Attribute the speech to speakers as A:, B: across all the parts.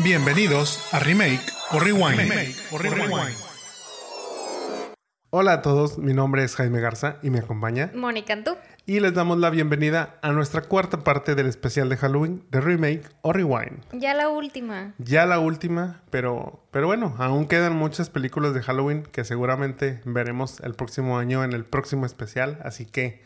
A: Bienvenidos a Remake o Rewind. Hola a todos, mi nombre es Jaime Garza y me acompaña
B: Mónica Antú.
A: Y les damos la bienvenida a nuestra cuarta parte del especial de Halloween de Remake o Rewind.
B: Ya la última.
A: Ya la última, pero, pero bueno, aún quedan muchas películas de Halloween que seguramente veremos el próximo año en el próximo especial, así que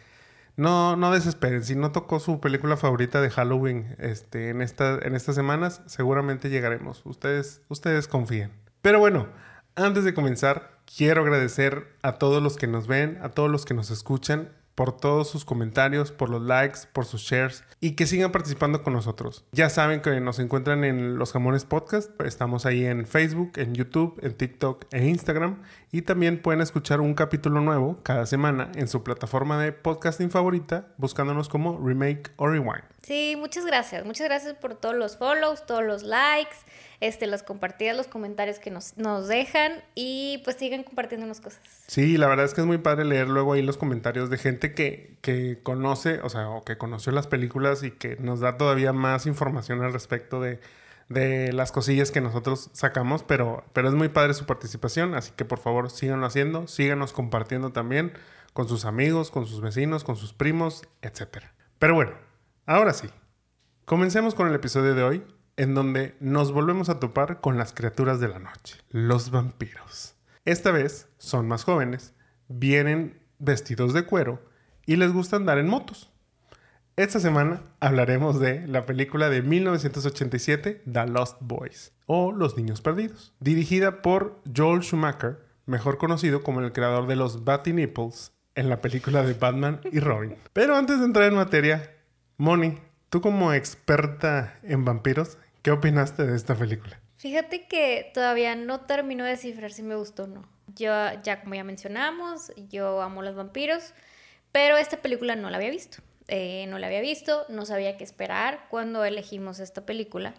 A: no, no desesperen. Si no tocó su película favorita de Halloween este, en, esta, en estas semanas, seguramente llegaremos. Ustedes, ustedes confíen. Pero bueno, antes de comenzar, quiero agradecer a todos los que nos ven, a todos los que nos escuchan por todos sus comentarios, por los likes, por sus shares y que sigan participando con nosotros. Ya saben que nos encuentran en Los Jamones Podcast, estamos ahí en Facebook, en YouTube, en TikTok e Instagram y también pueden escuchar un capítulo nuevo cada semana en su plataforma de podcasting favorita buscándonos como Remake o Rewind.
B: Sí, muchas gracias. Muchas gracias por todos los follows, todos los likes, este, las compartidas, los comentarios que nos, nos dejan y pues sigan compartiéndonos cosas.
A: Sí, la verdad es que es muy padre leer luego ahí los comentarios de gente que, que conoce, o sea, o que conoció las películas y que nos da todavía más información al respecto de, de las cosillas que nosotros sacamos, pero, pero es muy padre su participación, así que por favor síganlo haciendo, síganos compartiendo también con sus amigos, con sus vecinos, con sus primos, etc. Pero bueno, Ahora sí, comencemos con el episodio de hoy, en donde nos volvemos a topar con las criaturas de la noche, los vampiros. Esta vez son más jóvenes, vienen vestidos de cuero y les gusta andar en motos. Esta semana hablaremos de la película de 1987, The Lost Boys, o Los Niños Perdidos, dirigida por Joel Schumacher, mejor conocido como el creador de los Batty Nipples en la película de Batman y Robin. Pero antes de entrar en materia, Moni, tú como experta en vampiros, ¿qué opinaste de esta película?
B: Fíjate que todavía no termino de descifrar si me gustó o no. Yo, ya como ya mencionamos, yo amo los vampiros, pero esta película no la había visto. Eh, no la había visto, no sabía qué esperar cuando elegimos esta película.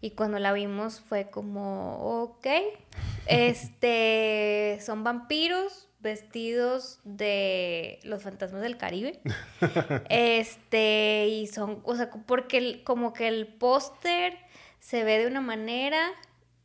B: Y cuando la vimos fue como, ok, este, son vampiros, vestidos de los fantasmas del Caribe. este, y son, o sea, porque como que el póster se ve de una manera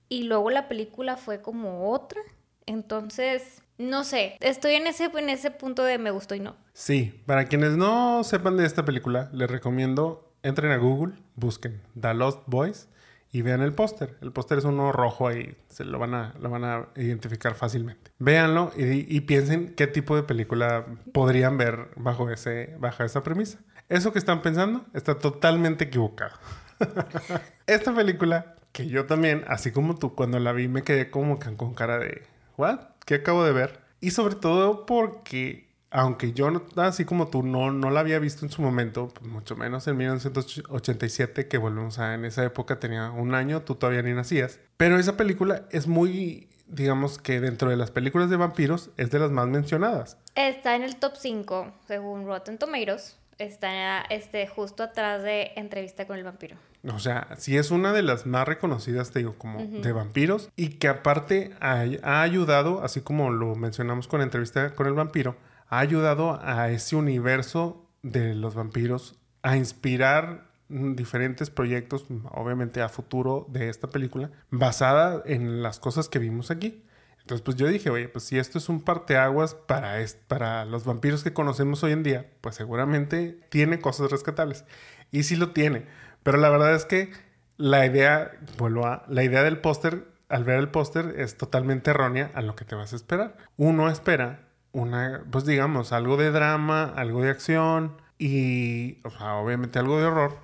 B: y luego la película fue como otra. Entonces, no sé, estoy en ese, en ese punto de me gustó y no.
A: Sí, para quienes no sepan de esta película, les recomiendo, entren a Google, busquen The Lost Boys y vean el póster. El póster es uno rojo ahí, se lo van a, lo van a identificar fácilmente. Véanlo y, piensen qué tipo de película podrían ver bajo, ese, bajo esa premisa. Eso que están pensando está totalmente equivocado. Esta película, que yo también, así como tú, cuando la vi me quedé como con cara de, ¿what? ¿Qué acabo de ver? Y sobre todo porque aunque yo, así como tú, no, no la había visto en su momento, pues mucho menos en 1987, que volvemos a, en esa época tenía un año, tú todavía ni nacías. Pero esa película es muy, digamos que dentro de las películas de vampiros, es de las más mencionadas.
B: Está en el top 5, según Rotten Tomatoes. Está este, justo atrás de Entrevista con el vampiro.
A: O sea, sí es una de las más reconocidas, te digo, como de vampiros. Y que aparte ha ayudado, así como lo mencionamos con Entrevista con el vampiro, ha ayudado a ese universo de los vampiros a inspirar diferentes proyectos, obviamente a futuro de esta película, basada en las cosas que vimos aquí. Entonces, pues yo dije, oye, pues si esto es un parteaguas para, para los vampiros que conocemos hoy en día, pues seguramente tiene cosas rescatables. Y sí lo tiene. Pero la verdad es que la idea, vuelvo a, la idea del póster, al ver el póster, es totalmente errónea a lo que te vas a esperar. Uno espera una, pues digamos, algo de drama, algo de acción y, o sea, obviamente algo de horror.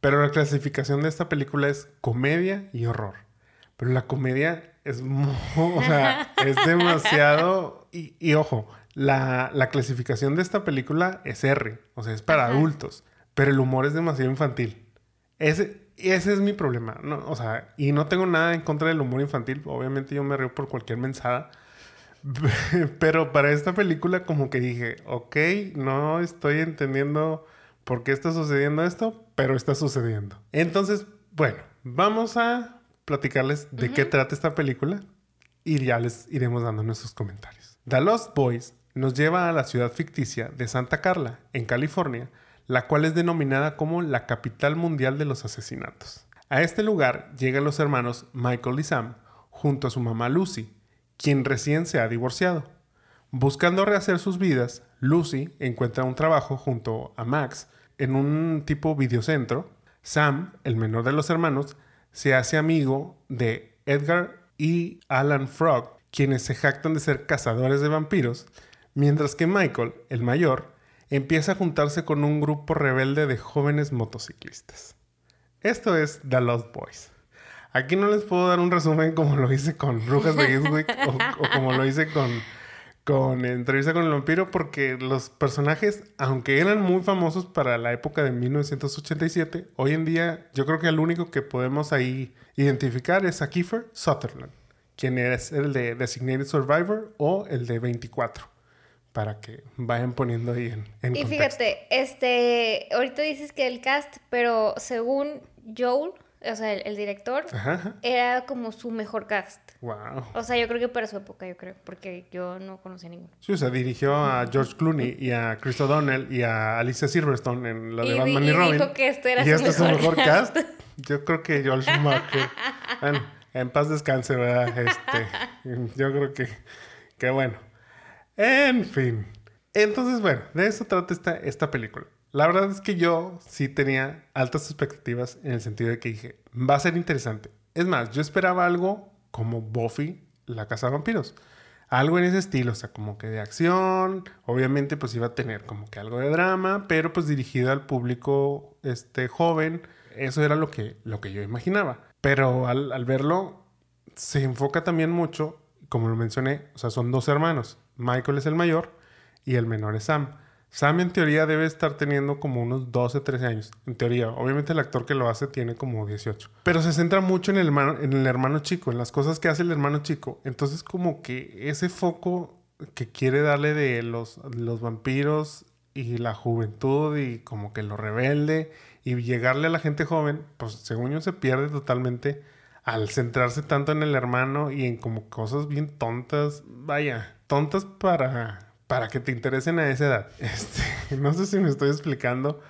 A: Pero la clasificación de esta película es comedia y horror. Pero la comedia es, o sea, es demasiado... Y, ojo, la, clasificación de esta película es R, o sea, es para adultos. Pero el humor es demasiado infantil. Ese, ese es mi problema, ¿no? O sea, y no tengo nada en contra del humor infantil. Obviamente yo me río por cualquier mensada. Pero para esta película como que dije, ok, no estoy entendiendo por qué está sucediendo esto, pero está sucediendo. Entonces, bueno, vamos a platicarles de qué trata esta película y ya les iremos dando nuestros comentarios. The Lost Boys nos lleva a la ciudad ficticia de Santa Carla, en California, la cual es denominada como la capital mundial de los asesinatos. A este lugar llegan los hermanos Michael y Sam junto a su mamá Lucy, quien recién se ha divorciado. Buscando rehacer sus vidas, Lucy encuentra un trabajo junto a Max en un tipo videocentro. Sam, el menor de los hermanos, se hace amigo de Edgar y Alan Frog, quienes se jactan de ser cazadores de vampiros, mientras que Michael, el mayor, empieza a juntarse con un grupo rebelde de jóvenes motociclistas. Esto es The Lost Boys. Aquí no les puedo dar un resumen como lo hice con Brujas de Eastwick o, como lo hice con, con Entrevista con el Vampiro, porque los personajes, aunque eran muy famosos para la época de 1987, hoy en día yo creo que el único que podemos ahí identificar es a Kiefer Sutherland, quien es el de Designated Survivor o el de 24 para que vayan poniendo ahí en, en
B: Y fíjate, este, ahorita dices que el cast, pero según Joel, o sea, el, director, era como su mejor cast. Wow. O sea, yo creo que para su época, yo creo, porque yo no conocía ninguno.
A: Sí, o sea, dirigió a George Clooney y a Chris O'Donnell y a Alicia Silverstone en la de Batman y, y Robin. Dijo que este era y su este es su mejor cast. Yo creo que George Schumacher. bueno, en paz descanse, ¿verdad? Este, yo creo que, que bueno. En fin. Entonces, bueno, de eso trata esta, esta película. La verdad es que yo sí tenía altas expectativas en el sentido de que dije, va a ser interesante. Es más, yo esperaba algo como Buffy, la casa de vampiros. Algo en ese estilo, o sea, como que de acción. Obviamente, pues iba a tener como que algo de drama, pero pues dirigido al público este, joven. Eso era lo que, lo que yo imaginaba. Pero al, al verlo, se enfoca también mucho, como lo mencioné, o sea, son dos hermanos. Michael es el mayor y el menor es Sam. Sam en teoría debe estar teniendo como unos 12, 13 años. En teoría. Obviamente el actor que lo hace tiene como 18. Pero se centra mucho en el hermano, en el hermano chico, en las cosas que hace el hermano chico. Entonces como que ese foco que quiere darle de los, los vampiros y la juventud y como que lo rebelde y llegarle a la gente joven, pues según yo se pierde totalmente al centrarse tanto en el hermano y en como cosas bien tontas. Vaya, tontas para para que te interesen a esa edad. Este, no sé si me estoy explicando.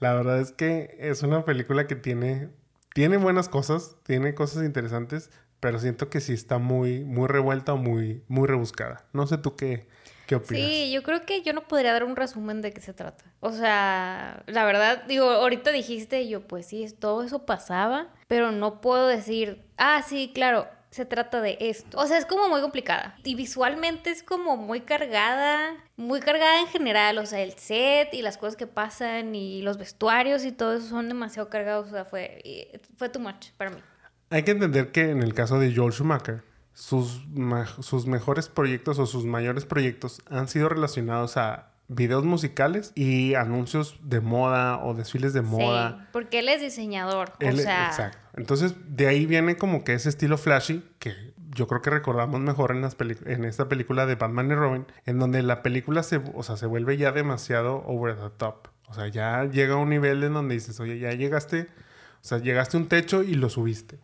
A: La verdad es que es una película que tiene, tiene buenas cosas, tiene cosas interesantes, pero siento que sí está muy, muy revuelta o muy, muy rebuscada. No sé tú qué, qué opinas.
B: Sí, yo creo que yo no podría dar un resumen de qué se trata. O sea, la verdad, digo, ahorita dijiste, yo pues sí, todo eso pasaba, pero no puedo decir, ah, sí, claro, se trata de esto. O sea, es como muy complicada. Y visualmente es como muy cargada, muy cargada en general. O sea, el set y las cosas que pasan y los vestuarios y todo eso son demasiado cargados. O sea, fue, fue too much para mí.
A: Hay que entender que en el caso de Joel Schumacher, sus, sus mejores proyectos o sus mayores proyectos han sido relacionados a videos musicales y anuncios de moda o desfiles de moda.
B: Sí, porque él es diseñador. o sea...
A: Exacto. Entonces, de ahí viene como que ese estilo flashy que yo creo que recordamos mejor en, las esta película de Batman y Robin, en donde la película se, o sea, se vuelve ya demasiado over the top. O sea, ya llega a un nivel en donde dices, oye, ya llegaste, o sea, llegaste a un techo y lo subiste.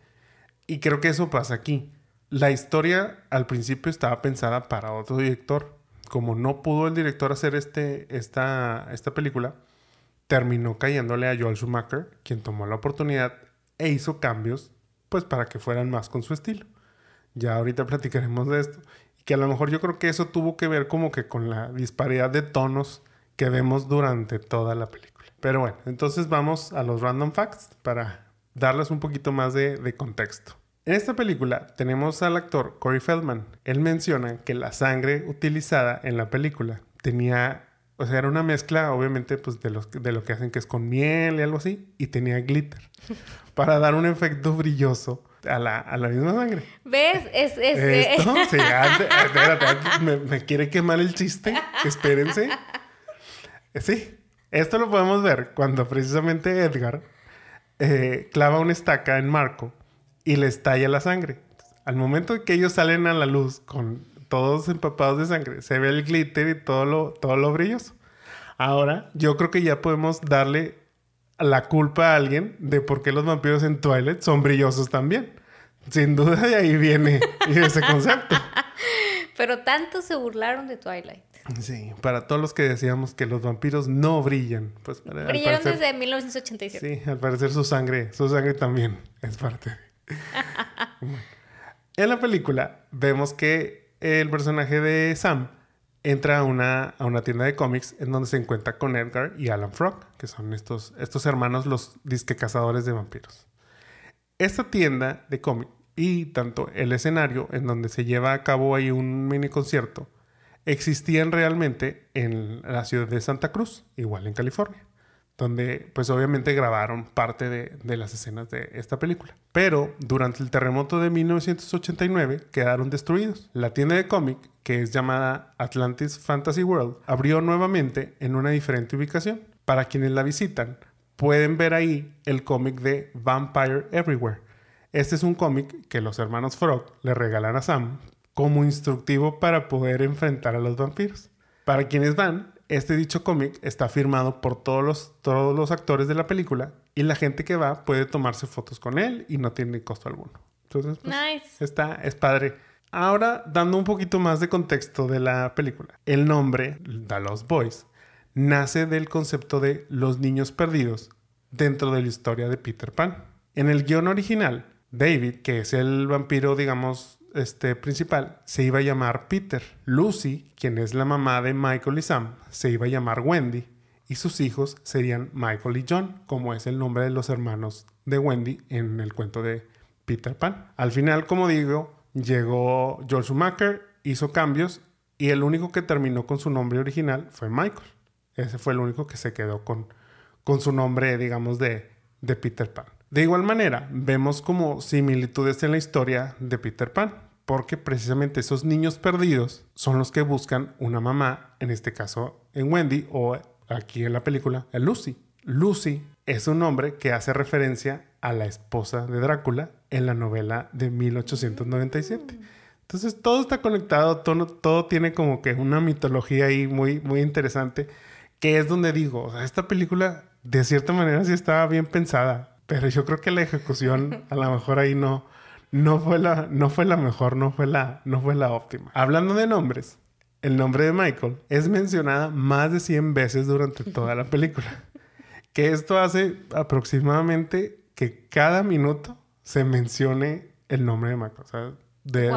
A: Y creo que eso pasa aquí. La historia al principio estaba pensada para otro director, como no pudo el director hacer este, esta, esta película, terminó cayéndole a Joel Schumacher, quien tomó la oportunidad e hizo cambios, pues para que fueran más con su estilo. Ya ahorita platicaremos de esto. Que a lo mejor yo creo que eso tuvo que ver como que con la disparidad de tonos que vemos durante toda la película. Pero bueno, entonces vamos a los random facts para darles un poquito más de, de contexto. En esta película tenemos al actor Corey Feldman. Él menciona que la sangre utilizada en la película tenía, o sea, era una mezcla, obviamente, pues de, los, de lo que hacen que es con miel y algo así, y tenía glitter para dar un efecto brilloso a la, a la misma sangre.
B: ¿Ves? Es, es,
A: Esto, sí, espérate, me, me, quiere quemar el chiste. Espérense. Sí, esto lo podemos ver cuando precisamente Edgar eh, clava una estaca en Marco y les talla la sangre. Al momento que ellos salen a la luz con todos empapados de sangre, se ve el glitter y todo lo, todo lo brilloso. Ahora, yo creo que ya podemos darle la culpa a alguien de por qué los vampiros en Twilight son brillosos también. Sin duda de ahí viene ese concepto.
B: Pero tanto se burlaron de Twilight.
A: Sí, para todos los que decíamos que los vampiros no brillan. Pues,
B: Brillaron desde 1987.
A: Sí, al parecer su sangre, su sangre también es parte. En la película vemos que el personaje de Sam entra a una, a una tienda de cómics en donde se encuentra con Edgar y Alan Frog, que son estos, estos hermanos, los disque cazadores de vampiros. Esta tienda de cómics y tanto el escenario en donde se lleva a cabo ahí un mini concierto existían realmente en la ciudad de Santa Cruz, igual en California donde pues obviamente grabaron parte de, las escenas de esta película. Pero durante el terremoto de 1989 quedaron destruidos. La tienda de cómic, que es llamada Atlantis Fantasy World, abrió nuevamente en una diferente ubicación. Para quienes la visitan, pueden ver ahí el cómic de Vampire Everywhere. Este es un cómic que los hermanos Frog le regalan a Sam como instructivo para poder enfrentar a los vampiros. Para quienes van, este dicho cómic está firmado por todos los, todos los actores de la película y la gente que va puede tomarse fotos con él y no tiene costo alguno. Entonces, pues,
B: nice.
A: está, es padre. Ahora, dando un poquito más de contexto de la película. El nombre, The Lost Boys, nace del concepto de los niños perdidos dentro de la historia de Peter Pan. En el guion original, David, que es el vampiro, digamos, este, principal se iba a llamar Peter. Lucy, quien es la mamá de Michael y Sam, se iba a llamar Wendy. Y sus hijos serían Michael y John, como es el nombre de los hermanos de Wendy en el cuento de Peter Pan. Al final, como digo, llegó George Schumacher, hizo cambios y el único que terminó con su nombre original fue Michael. Ese fue el único que se quedó con, con su nombre, digamos, de, de Peter Pan. De igual manera, vemos como similitudes en la historia de Peter Pan, porque precisamente esos niños perdidos son los que buscan una mamá, en este caso en Wendy o aquí en la película, en Lucy. Lucy es un nombre que hace referencia a la esposa de Drácula en la novela de 1897. Entonces todo está conectado, todo, todo tiene como que una mitología ahí muy, muy interesante, que es donde digo, esta película de cierta manera sí estaba bien pensada. Pero yo creo que la ejecución a lo mejor ahí no, no, fue, la, no fue la mejor, no fue la, no fue la óptima. Hablando de nombres, el nombre de Michael es mencionada más de 100 veces durante toda la película. Que esto hace aproximadamente que cada minuto se mencione el nombre de Michael. O sea, de,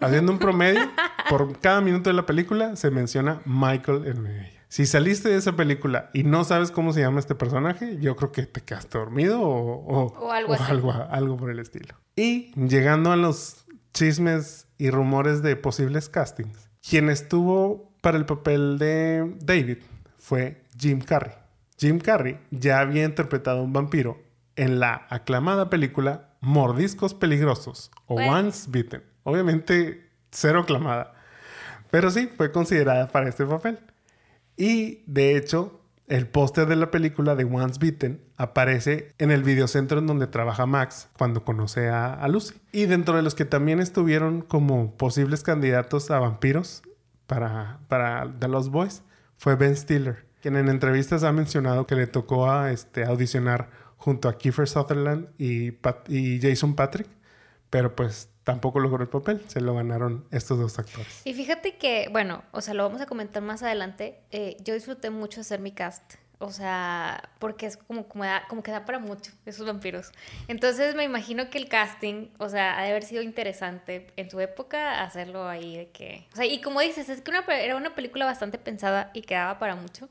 A: haciendo un promedio, por cada minuto de la película se menciona Michael en ella. Si saliste de esa película y no sabes cómo se llama este personaje, yo creo que te quedaste dormido o,
B: algo,
A: algo, por el estilo. Y llegando a los chismes y rumores de posibles castings, quien estuvo para el papel de David fue Jim Carrey. Jim Carrey ya había interpretado a un vampiro en la aclamada película Mordiscos Peligrosos o Once Bitten. Obviamente, cero aclamada. Pero sí, fue considerada para este papel. Y de hecho, el póster de la película de Once Beaten aparece en el videocentro en donde trabaja Max cuando conoce a, Lucy. Y dentro de los que también estuvieron como posibles candidatos a vampiros para, para The Lost Boys fue Ben Stiller, quien en entrevistas ha mencionado que le tocó a, este, audicionar junto a Kiefer Sutherland y, y Jason Patrick, pero pues tampoco logró el papel, se lo ganaron estos dos actores.
B: Y fíjate que, bueno, o sea, lo vamos a comentar más adelante, eh, yo disfruté mucho hacer mi cast, o sea, porque es como, como, da, como que da para mucho esos vampiros. Entonces me imagino que el casting, o sea, ha de haber sido interesante en su época hacerlo ahí de que... O sea, y como dices, es que una, era una película bastante pensada y que daba para mucho.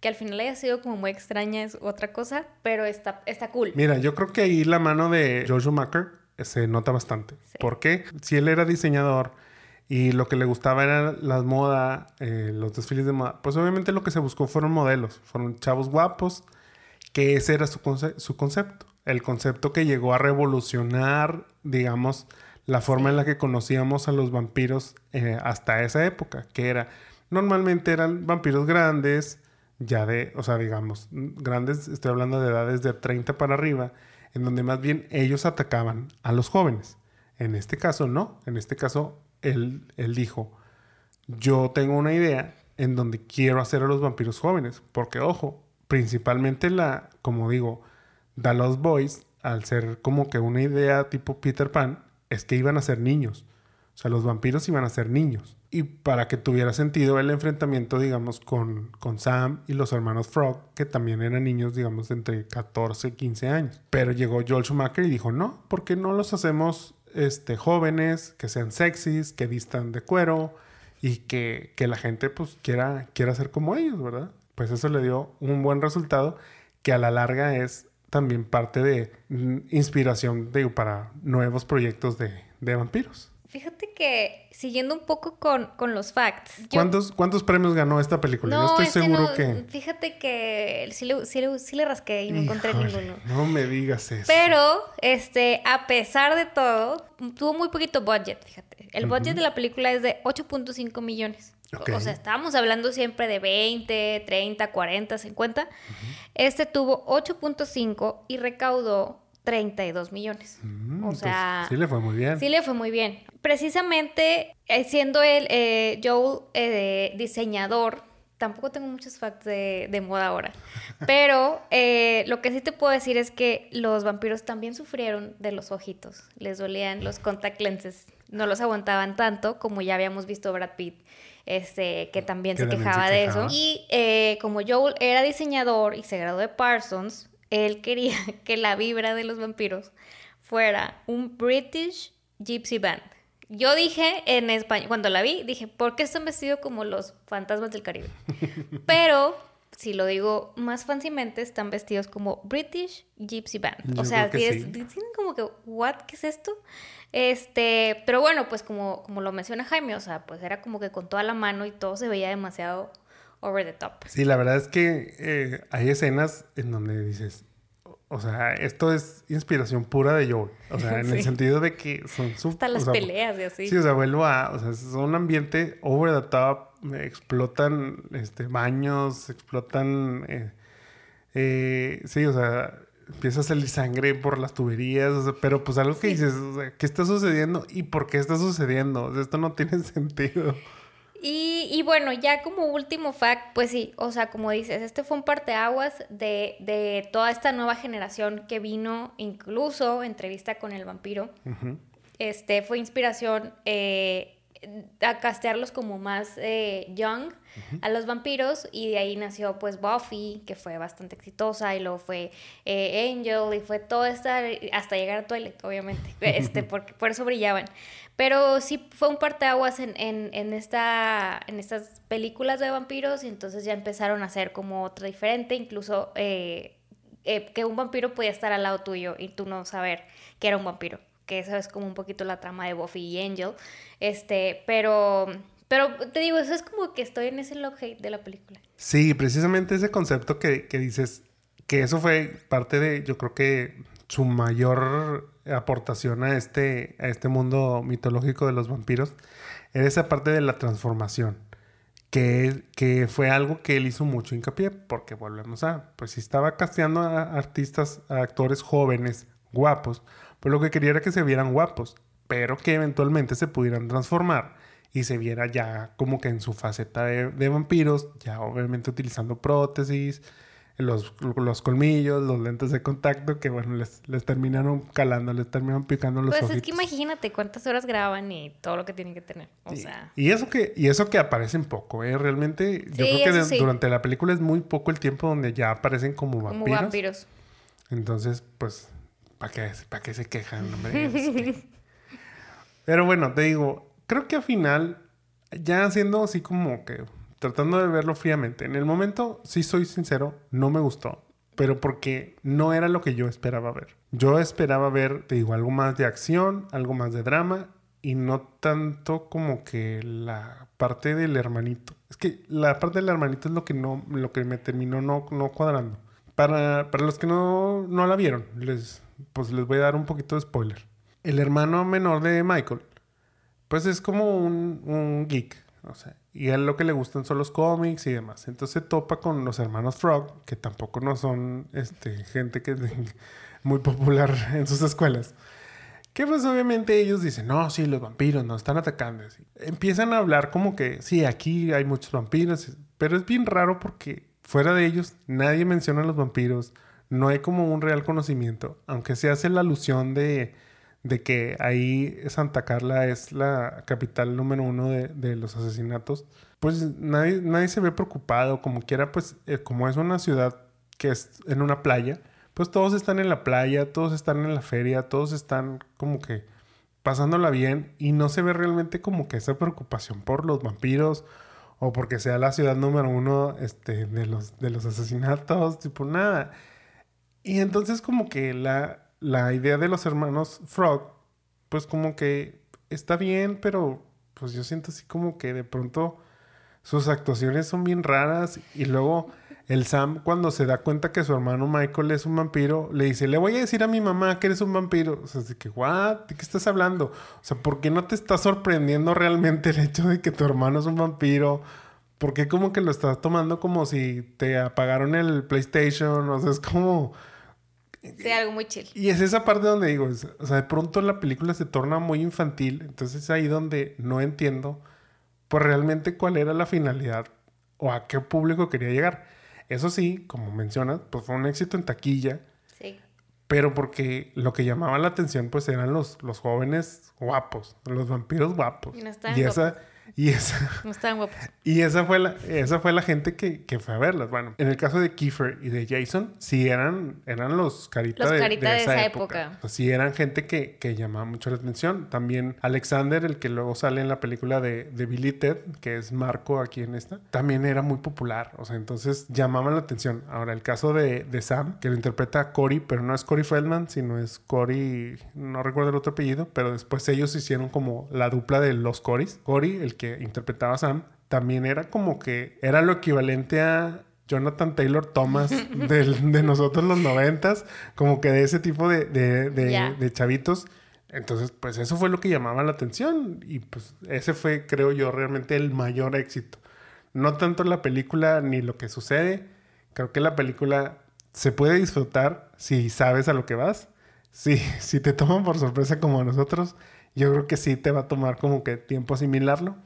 B: Que al final haya sido como muy extraña es otra cosa, pero está, está cool.
A: Mira, yo creo que ahí la mano de Jojo Macker se nota bastante. ¿Por qué? Si él era diseñador y lo que le gustaba era la moda, eh, los desfiles de moda, pues obviamente lo que se buscó fueron modelos, fueron chavos guapos, que ese era su, su concepto. El concepto que llegó a revolucionar, digamos, la forma en la que conocíamos a los vampiros eh, hasta esa época, que era, normalmente eran vampiros grandes, ya de, o sea, digamos, grandes, estoy hablando de edades de 30 para arriba, en donde más bien ellos atacaban a los jóvenes. En este caso no, en este caso él, él dijo, yo tengo una idea en donde quiero hacer a los vampiros jóvenes, porque ojo, principalmente la, como digo, Lost Boys, al ser como que una idea tipo Peter Pan, es que iban a ser niños. O sea, los vampiros iban a ser niños. Y para que tuviera sentido el enfrentamiento, digamos, con, con Sam y los hermanos Frog, que también eran niños, digamos, de entre 14 y 15 años. Pero llegó Joel Schumacher y dijo, no, ¿por qué no los hacemos este, jóvenes, que sean sexys, que vistan de cuero y que, que la gente pues quiera, quiera ser como ellos, ¿verdad? Pues eso le dio un buen resultado que a la larga es también parte de mm, inspiración de, para nuevos proyectos de, de vampiros.
B: Fíjate que siguiendo un poco con, con los facts.
A: ¿Cuántos, ¿Cuántos premios ganó esta película? No, estoy seguro que.
B: Fíjate que sí le, sí le, sí le rasqué y no encontré ninguno.
A: No me digas eso.
B: Pero, este, a pesar de todo, tuvo muy poquito budget, fíjate. El budget de la película es de 8.5 millones. O sea, estábamos hablando siempre de 20, 30, 40, 50. Este tuvo 8.5 y recaudó 32 millones. Mm, o sea,
A: sí le fue muy bien.
B: Sí le fue muy bien. Precisamente eh, siendo él, eh, Joel, eh, diseñador, tampoco tengo muchos facts de, moda ahora, pero lo que sí te puedo decir es que los vampiros también sufrieron de los ojitos, les dolían los contact lenses, no los aguantaban tanto como ya habíamos visto Brad Pitt. Este, que también se quejaba de eso. Y como Joel era diseñador y se graduó de Parsons, él quería que la vibra de los vampiros fuera un British Gypsy Band. Yo dije en España, cuando la vi, dije, ¿por qué están vestidos como los fantasmas del Caribe? Pero, si lo digo más fácilmente, están vestidos como British Gypsy Band. o sea, tienen como que, ¿what? ¿Qué es esto? Este, pero bueno, pues como, como lo menciona Jaime, o sea, pues era como que con toda la mano y todo se veía demasiado over the top.
A: Sí, la verdad es que eh, hay escenas en donde dices, o sea, esto es inspiración pura de Joel. O sea, en el sentido de que son
B: Hasta las peleas y así.
A: Sí, o sea, vuelvo a. O sea, son un ambiente over the top. Explotan este, baños, explotan. Eh, eh, sí, o sea, empieza a salir sangre por las tuberías. pero pues algo que dices, o sea, ¿qué está sucediendo y por qué está sucediendo? O sea, esto no tiene sentido.
B: Y, bueno, ya como último fact, pues sí, o sea, como dices, este fue un parteaguas de, de toda esta nueva generación que vino, incluso entrevista con el vampiro. Este fue inspiración eh, a castearlos como más eh, young a los vampiros y de ahí nació pues Buffy, que fue bastante exitosa y luego fue eh, Angel y fue toda esta, hasta llegar a Twilight, obviamente, este, porque por eso brillaban. Pero sí fue un parteaguas en, en, en, esta, en estas películas de vampiros y entonces ya empezaron a hacer como otra diferente, incluso eh, eh, que un vampiro podía estar al lado tuyo y tú no saber que era un vampiro, que eso es como un poquito la trama de Buffy y Angel, este, pero... Pero te digo, eso es como que estoy en ese love hate de la película.
A: Sí, precisamente ese concepto que, que dices, que eso fue parte de, yo creo que su mayor aportación a este, a este mundo mitológico de los vampiros era esa parte de la transformación. Que, que, fue algo que él hizo mucho hincapié, porque volvemos a, pues si estaba casteando a artistas, a actores jóvenes, guapos, pues lo que quería era que se vieran guapos, pero que eventualmente se pudieran transformar y se viera ya como que en su faceta de, de vampiros, ya obviamente utilizando prótesis, los, los colmillos, los lentes de contacto, que bueno, les, les terminaron calando, les terminaron picando los
B: Pues es que imagínate cuántas horas graban y todo lo que tienen que tener. O sea.
A: Y eso que, y eso que aparecen poco, ¿eh? Realmente, yo creo que durante la película es muy poco el tiempo donde ya aparecen como vampiros. Como vampiros. Entonces, pues, ¿para qué, para qué se quejan, hombre? Pero bueno, te digo, creo que al final, ya siendo así como que tratando de verlo fríamente. En el momento, si soy sincero, no me gustó, pero porque no era lo que yo esperaba ver. Yo esperaba ver, te digo, algo más de acción, algo más de drama y no tanto como que la parte del hermanito. Es que la parte del hermanito es lo que no, lo que me terminó no, no cuadrando. Para, para los que no, no la vieron, les, pues les voy a dar un poquito de spoiler. El hermano menor de Michael, pues es como un, un geek. O sea, y a él lo que le gustan son los cómics y demás. Entonces topa con los hermanos Frog, que tampoco no son este, gente que muy popular en sus escuelas. Que pues obviamente ellos dicen, no, sí, los vampiros nos están atacando. Empiezan a hablar como que, sí, aquí hay muchos vampiros, pero es bien raro porque fuera de ellos nadie menciona a los vampiros, no hay como un real conocimiento, aunque se hace la alusión de, de que ahí Santa Carla es la capital número uno de, los asesinatos, pues nadie, nadie se ve preocupado, como quiera, pues eh, como es una ciudad que es en una playa, pues todos están en la playa, todos están en la feria, todos están como que pasándola bien y no se ve realmente como que esa preocupación por los vampiros o porque sea la ciudad número uno este, de, los, de los asesinatos, tipo nada. Y entonces como que la, la idea de los hermanos Frog, pues como que está bien, pero pues yo siento así como que de pronto sus actuaciones son bien raras y luego el Sam cuando se da cuenta que su hermano Michael es un vampiro, le dice, le voy a decir a mi mamá que eres un vampiro. O sea, así que, ¿what? ¿De qué estás hablando? O sea, ¿por qué no te está sorprendiendo realmente el hecho de que tu hermano es un vampiro? ¿Por qué como que lo estás tomando como si te apagaron el PlayStation? O sea, es como...
B: Sí, algo muy chill.
A: Y es esa parte donde digo, o sea, de pronto la película se torna muy infantil, entonces es ahí donde no entiendo, pues realmente cuál era la finalidad o a qué público quería llegar. Eso sí, como mencionas, pues fue un éxito en taquilla. Sí. Pero porque lo que llamaba la atención, pues eran los, los jóvenes guapos, los vampiros guapos. Y, no y esa, y esa,
B: no guapos.
A: Y esa fue la, esa fue la gente que, que, fue a verlas. Bueno, en el caso de Kiefer y de Jason, sí eran, eran los caritas de, de, esa, época. sí eran gente que, que, llamaba mucho la atención. También Alexander, el que luego sale en la película de, de Billy Ted, que es Marco aquí en esta, también era muy popular. O sea, entonces llamaban la atención. Ahora, el caso de, de Sam, que lo interpreta Cory, pero no es Cory Feldman, sino es Cory, no recuerdo el otro apellido, pero después ellos hicieron como la dupla de los Corys. Cory, el que interpretaba Sam, también era como que era lo equivalente a Jonathan Taylor Thomas de nosotros los noventas, como que de ese tipo de, de, chavitos. Entonces, pues eso fue lo que llamaba la atención y pues ese fue, creo yo, realmente el mayor éxito. No tanto la película ni lo que sucede, creo que la película se puede disfrutar si sabes a lo que vas. Si, si te toman por sorpresa como a nosotros, yo creo que sí te va a tomar como que tiempo asimilarlo.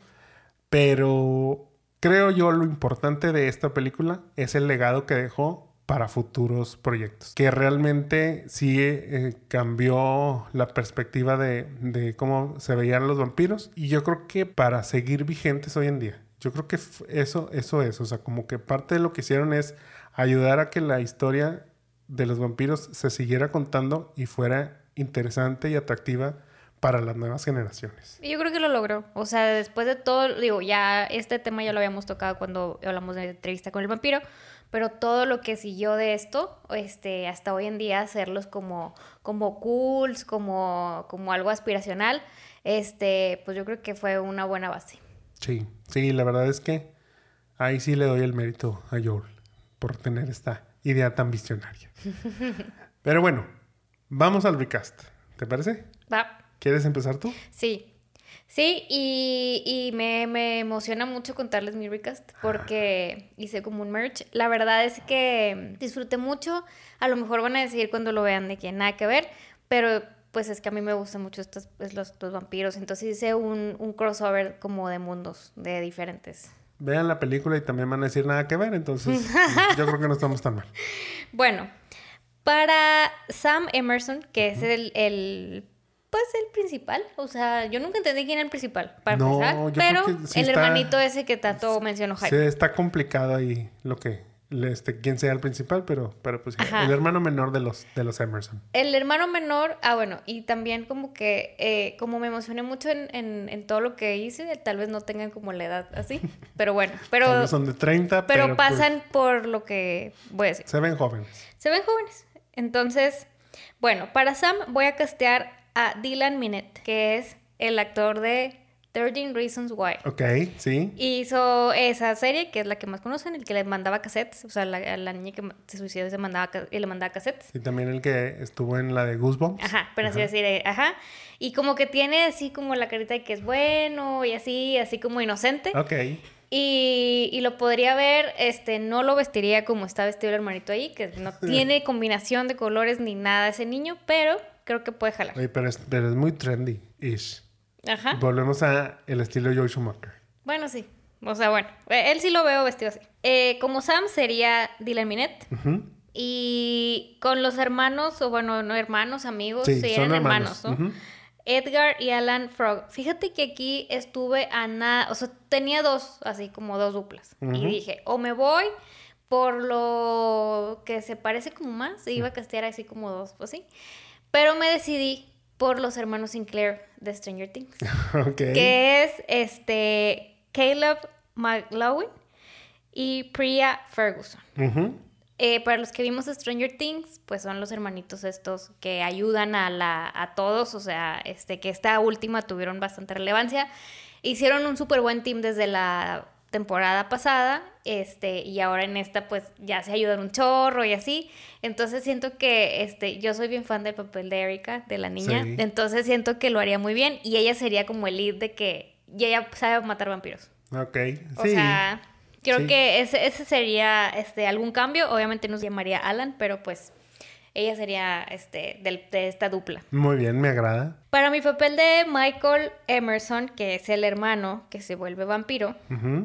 A: Pero creo yo lo importante de esta película es el legado que dejó para futuros proyectos. Que realmente sí eh, cambió la perspectiva de, cómo se veían los vampiros. Y yo creo que para seguir vigentes hoy en día. Yo creo que eso, eso es. O sea, como que parte de lo que hicieron es ayudar a que la historia de los vampiros se siguiera contando y fuera interesante y atractiva para las nuevas generaciones.
B: Y yo creo que lo logró. O sea, después de todo, digo, ya este tema ya lo habíamos tocado cuando hablamos de entrevista con el vampiro, pero todo lo que siguió de esto, este, hasta hoy en día hacerlos como, como cools, como, como algo aspiracional, este, pues yo creo que fue una buena base.
A: Sí, sí, la verdad es que ahí sí le doy el mérito a Joel por tener esta idea tan visionaria. pero bueno, vamos al recast. ¿Te parece? Va. ¿Quieres empezar tú?
B: Sí. Sí, y, me, emociona mucho contarles mi recast porque hice como un merch. La verdad es que disfruté mucho. A lo mejor van a decir cuando lo vean de que nada que ver, pero pues es que a mí me gustan mucho estos, pues, los, vampiros. Entonces hice un, un crossover como de mundos, de diferentes.
A: Vean la película y también van a decir nada que ver, entonces yo creo que no estamos tan mal.
B: Bueno, para Sam Emerson, que es el pues el principal. O sea, yo nunca entendí quién era el principal, para empezar. Pero el hermanito ese que tanto mencionó Jaime.
A: Sí, está complicado ahí lo que este, quién sea el principal, pero, pero pues el hermano menor de los, de los Emerson.
B: El hermano menor, ah, bueno, y también como que, eh, como me emocioné mucho en, en, todo lo que hice, tal vez no tengan como la edad así, pero bueno, pero...
A: son de 30,
B: pero... Pero pues pasan por lo que voy a decir.
A: Se ven jóvenes.
B: Se ven jóvenes. Entonces, bueno, para Sam voy a castear a Dylan Minette, que es el actor de 13 Reasons Why.
A: Ok, sí.
B: Hizo esa serie, que es la que más conocen, el que le mandaba cassettes, o sea, la, la niña que se suicidó se mandaba, y le mandaba cassettes.
A: Y también el que estuvo en la de Goosebumps.
B: Ajá, pero así decir, ajá. Y como que tiene así como la carita de que es bueno y así, así como inocente.
A: Ok.
B: Y, y, lo podría ver, este, no lo vestiría como está vestido el hermanito ahí, que no tiene combinación de colores ni nada ese niño, pero creo que puede jalar.
A: pero, es, pero es muy trendy-ish. Ajá. Volvemos a el estilo Joe Schumacher.
B: Bueno, sí. O sea, bueno, eh, él sí lo veo vestido así. Eh, como Sam sería Dylan Minette. Y con los hermanos, o bueno, no hermanos, amigos,
A: Sí,
B: sí, eran
A: hermanos.
B: hermanos. Edgar y Alan Frog. Fíjate que aquí estuve a nada, o sea, tenía dos, así como dos duplas. Y dije, o me voy por lo que se parece como más, e iba a castear así como dos, pues sí. Pero me decidí por los hermanos Sinclair de Stranger Things, que es este Caleb McLaughlin y Priya Ferguson. Eh, para los que vimos Stranger Things, pues son los hermanitos estos que ayudan a, la, a todos, o sea, este, que esta última tuvieron bastante relevancia. Hicieron un súper buen team desde la temporada pasada, este, y ahora en esta pues ya se ayudan un chorro y así. Entonces siento que este, yo soy bien fan del papel de Erika, de la niña,
A: Sí.
B: entonces siento que lo haría muy bien y ella sería como el lead de que y ella sabe matar vampiros.
A: Ok.
B: O
A: sí.
B: sea, creo
A: Sí.
B: que ese, ese sería este, algún cambio. Obviamente nos llamaría Alan, pero pues ella sería este, del- de esta dupla.
A: Muy bien, me agrada.
B: Para mi papel de Michael Emerson, que es el hermano que se vuelve vampiro,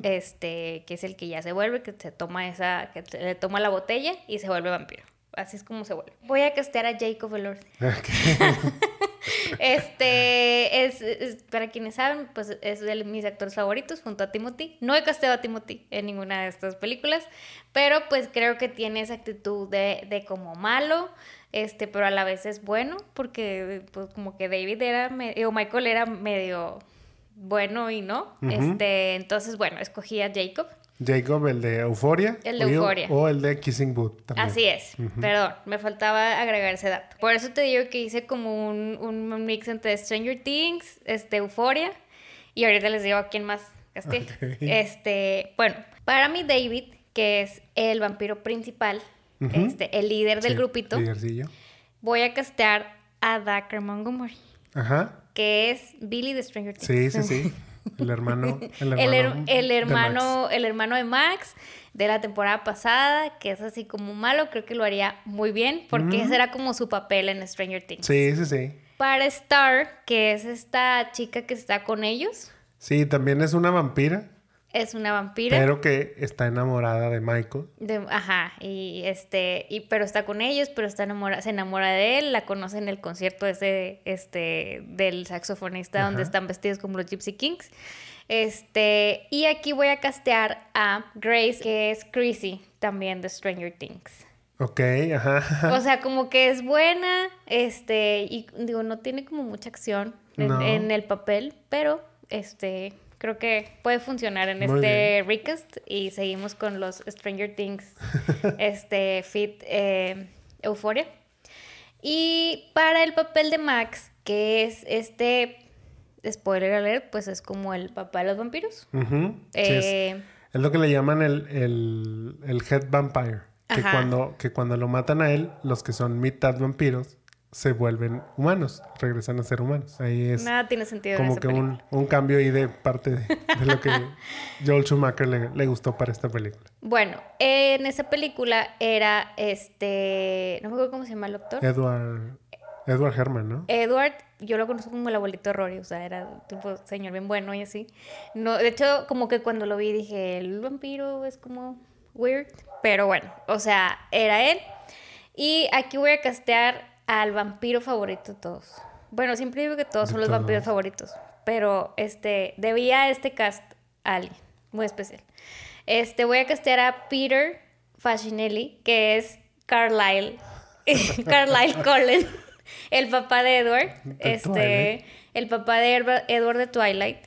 B: este, que es el que ya se vuelve, que se toma esa, que le toma la botella y se vuelve vampiro. Así es como se vuelve. Voy a castear a Jacob Elordi. Este es, es- para quienes saben, pues es de mis actores favoritos junto a Timothy. No he casteado a Timothy en ninguna de estas películas, pero pues creo que tiene esa actitud de, de como malo, este, pero a la vez es bueno, porque pues como que David era, me- o Michael era medio bueno y no. Este, entonces bueno, escogí a Jacob.
A: Jacob, el de Euforia.
B: El de Euphoria.
A: O el de Kissing Booth también.
B: Así es, perdón, me faltaba agregar ese dato. Por eso te digo que hice como un, un mix entre Stranger Things, este, Euphoria, y ahorita les digo a quién más casté.
A: Ok.
B: Este, bueno, para mí David, que es el vampiro principal, este, el líder del
A: Sí,
B: grupito,
A: lídercillo.
B: voy a castear a Dacre Montgomery,
A: Ajá.
B: que es Billy de Stranger
A: Sí,
B: Things.
A: sí, sí. El hermano. El
B: El, her-
A: hermano,
B: el
A: de
B: hermano,
A: Max.
B: el hermano de Max de la temporada pasada, que es así como malo, creo que lo haría muy bien, porque
A: Ujú.
B: ese era como su papel en Stranger Things.
A: Sí, sí, sí.
B: Para Star, que es esta chica que está con ellos,
A: Sí, también es una vampira,
B: es una vampira.
A: pero que está enamorada de Michael.
B: de- ajá, y este, y, pero está con ellos, pero está enamora, se enamora de él, la conoce en el concierto ese, este, del saxofonista donde están vestidos como los Gypsy Kings. Este, y aquí voy a castear a Grace, que es Chrissy, también de Stranger Things.
A: Ok, ajá.
B: O sea, como que es buena, este, y digo, no tiene como mucha acción en,
A: No.
B: en el papel, pero este, creo que puede funcionar en
A: Muy
B: este recast y seguimos con los Stranger Things, este, fit eh, Euphoria. Y para el papel de Max, que es este, spoiler alert, pues es como el papá de los vampiros.
A: Sí, es,
B: Eh,
A: es lo que le llaman el, el, el head vampire. Que
B: Ajá.
A: cuando, que cuando lo matan a él, los que son mitad vampiros se vuelven humanos, regresan a ser humanos. Ahí es
B: nada tiene sentido en
A: como que un, un cambio ahí de parte de, de lo que Joel Schumacher le, le gustó para esta película.
B: Bueno, en esa película era este. No me acuerdo cómo se llama el doctor.
A: Edward, Edward Herman, ¿no?
B: Edward, yo lo conozco como el abuelito Rory, o sea, era un tipo señor bien bueno y así. No, de hecho, como que cuando lo vi dije, el vampiro es como weird, pero bueno, o sea, era él. Y aquí voy a castear al vampiro favorito de todos. Bueno, siempre digo que todos
A: De
B: son los
A: todos.
B: vampiros favoritos, pero este, debía este cast a alguien muy especial. Este, voy a castear a Peter Facinelli, que es Carlisle, Carlisle Cullen, el papá de Edward,
A: De
B: este,
A: Twilight.
B: el papá de Edward, Edward de Twilight,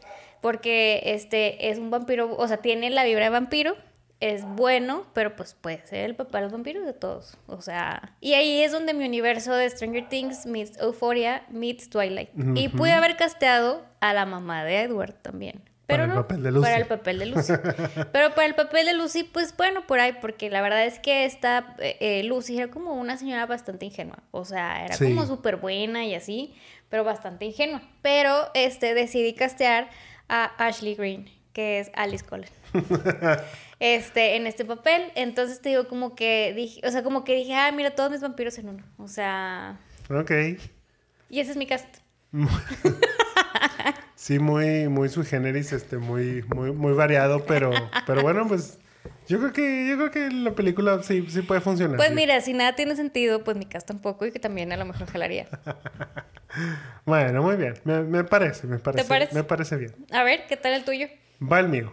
B: porque este es un vampiro, o sea, tiene la vibra de vampiro, es bueno, pero pues puede ser el papá de los vampiros de todos, o sea, y ahí es donde mi universo de Stranger Things meets Euphoria meets Twilight, y pude haber casteado a la mamá de Edward también. Pero
A: Para el
B: no,
A: papel de Lucy.
B: para el papel de Lucy. Pero para el papel de Lucy, pues bueno, por ahí, porque la verdad es que esta eh, eh, Lucy era como una señora bastante ingenua. O sea, era
A: Sí.
B: como súper buena y así, pero bastante ingenua. Pero este decidí castear a Ashley Green, que es Alice Cullen. este, en este papel. Entonces te digo, como que dije, o sea, como que dije, ah, mira, todos mis vampiros en uno. O sea,
A: Ok.
B: y ese es mi cast.
A: Sí, muy, muy sui generis, este, muy, muy, muy variado, pero, pero bueno, pues Yo creo que, yo creo que la película sí, sí puede funcionar.
B: Pues
A: sí.
B: mira, si nada tiene sentido, pues mi casa tampoco y que también a lo mejor jalaría.
A: Bueno, muy bien. Me, me parece, me parece.
B: parece?
A: Me parece bien.
B: A ver, ¿qué tal el tuyo?
A: Va el mío.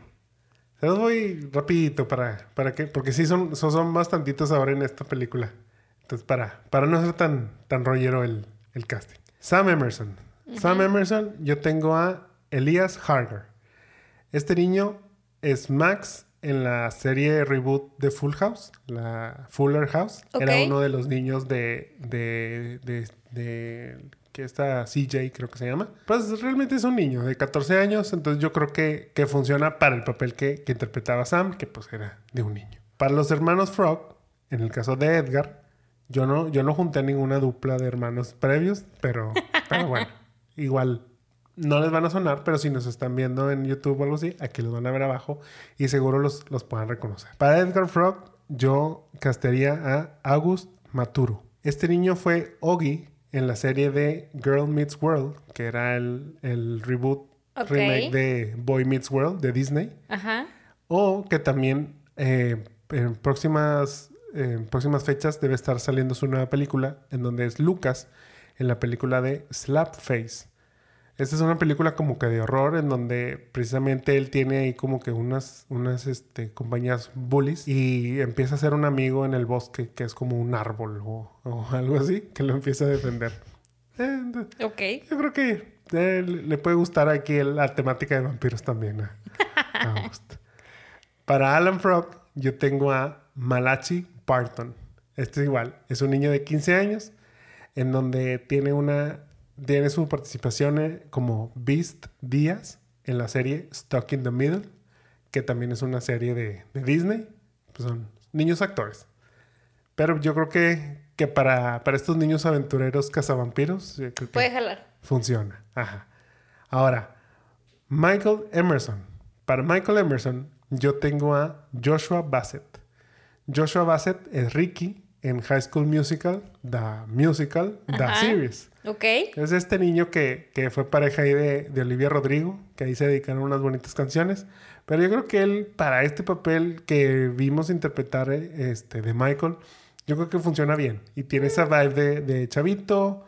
A: Se los voy rapidito para, para que, porque sí son, son, bastantitos ahora en esta película. Entonces, para, para no ser tan, tan rollero el, el casting. Sam Emerson. Sam Emerson, yo tengo a Elias Harger. Este niño es Max en la serie reboot de Full House, la Fuller House. Era uno de los niños de, de, de, de- que está CJ, creo que se llama. Pues realmente es un niño de 14 años, entonces yo creo que, que funciona para el papel que, que interpretaba Sam, que pues era de un niño. Para los hermanos Frog, en el caso de Edgar, yo no, yo no junté ninguna dupla de hermanos previos, pero, pero bueno, igual no les van a sonar, pero si nos están viendo en YouTube o algo así, aquí los van a ver abajo y seguro los, los puedan reconocer. Para Edgar Frog, yo castearía a August Maturo. Este niño fue Oggy en la serie de Girl Meets World, que era el, el reboot remake de Boy Meets World de Disney.
B: Ajá.
A: O que también eh, en próximas, en próximas fechas debe estar saliendo su nueva película, en donde es Lucas, en la película de Slapface. Esta es una película como que de horror, en donde precisamente él tiene ahí como que unas, unas este, compañías bullies y empieza a ser un amigo en el bosque que es como un árbol o, o algo así, que lo empieza a defender. Eh,
B: Ok.
A: yo creo que eh, le puede gustar aquí la temática de vampiros también a, a August. Para Alan Frog, yo tengo a Malachi Barton. Este es igual, es un niño de 15 años en donde tiene una tiene su participación eh, como Beast Díaz en la serie Stuck in the Middle, que también es una serie de, de Disney. Pues son niños actores. Pero yo creo que, que para, para estos niños aventureros cazavampiros, yo creo que
B: Puede jalar.
A: funciona. Ajá. Ahora, Michael Emerson. Para Michael Emerson, yo tengo a Joshua Bassett. Joshua Bassett es Ricky en High School Musical, The Musical, The
B: Ajá.
A: Series.
B: Ok.
A: Es este niño que, que fue pareja ahí de, de Olivia Rodrigo, que ahí se dedicaron unas bonitas canciones. Pero yo creo que él, para este papel que vimos interpretar eh, este, de Michael, yo creo que funciona bien. Y tiene esa vibe de, de chavito,